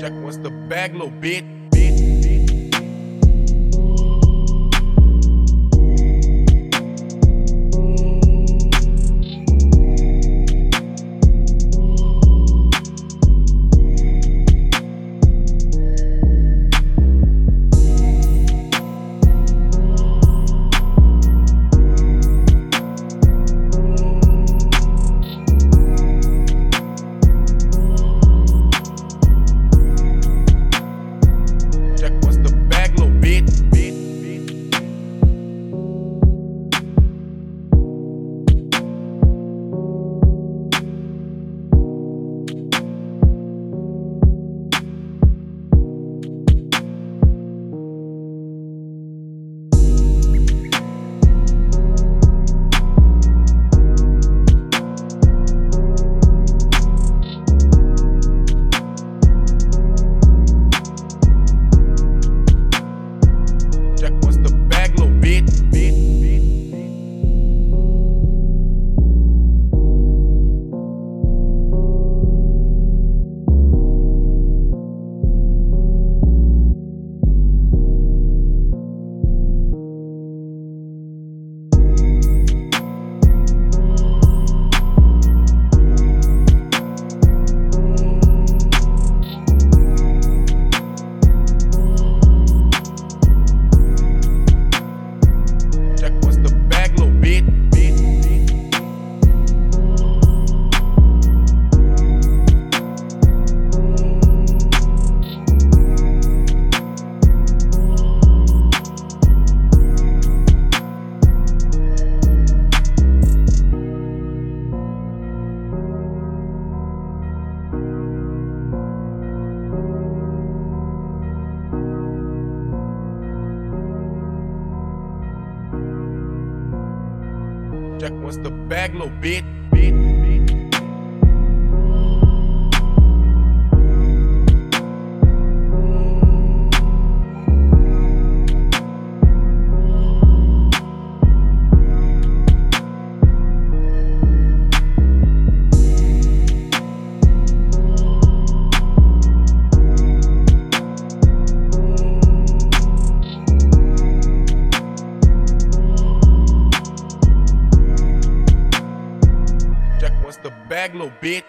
Jack wants the bag, little bit. Jack wants the bag, little bit. bit, the bag, little bit.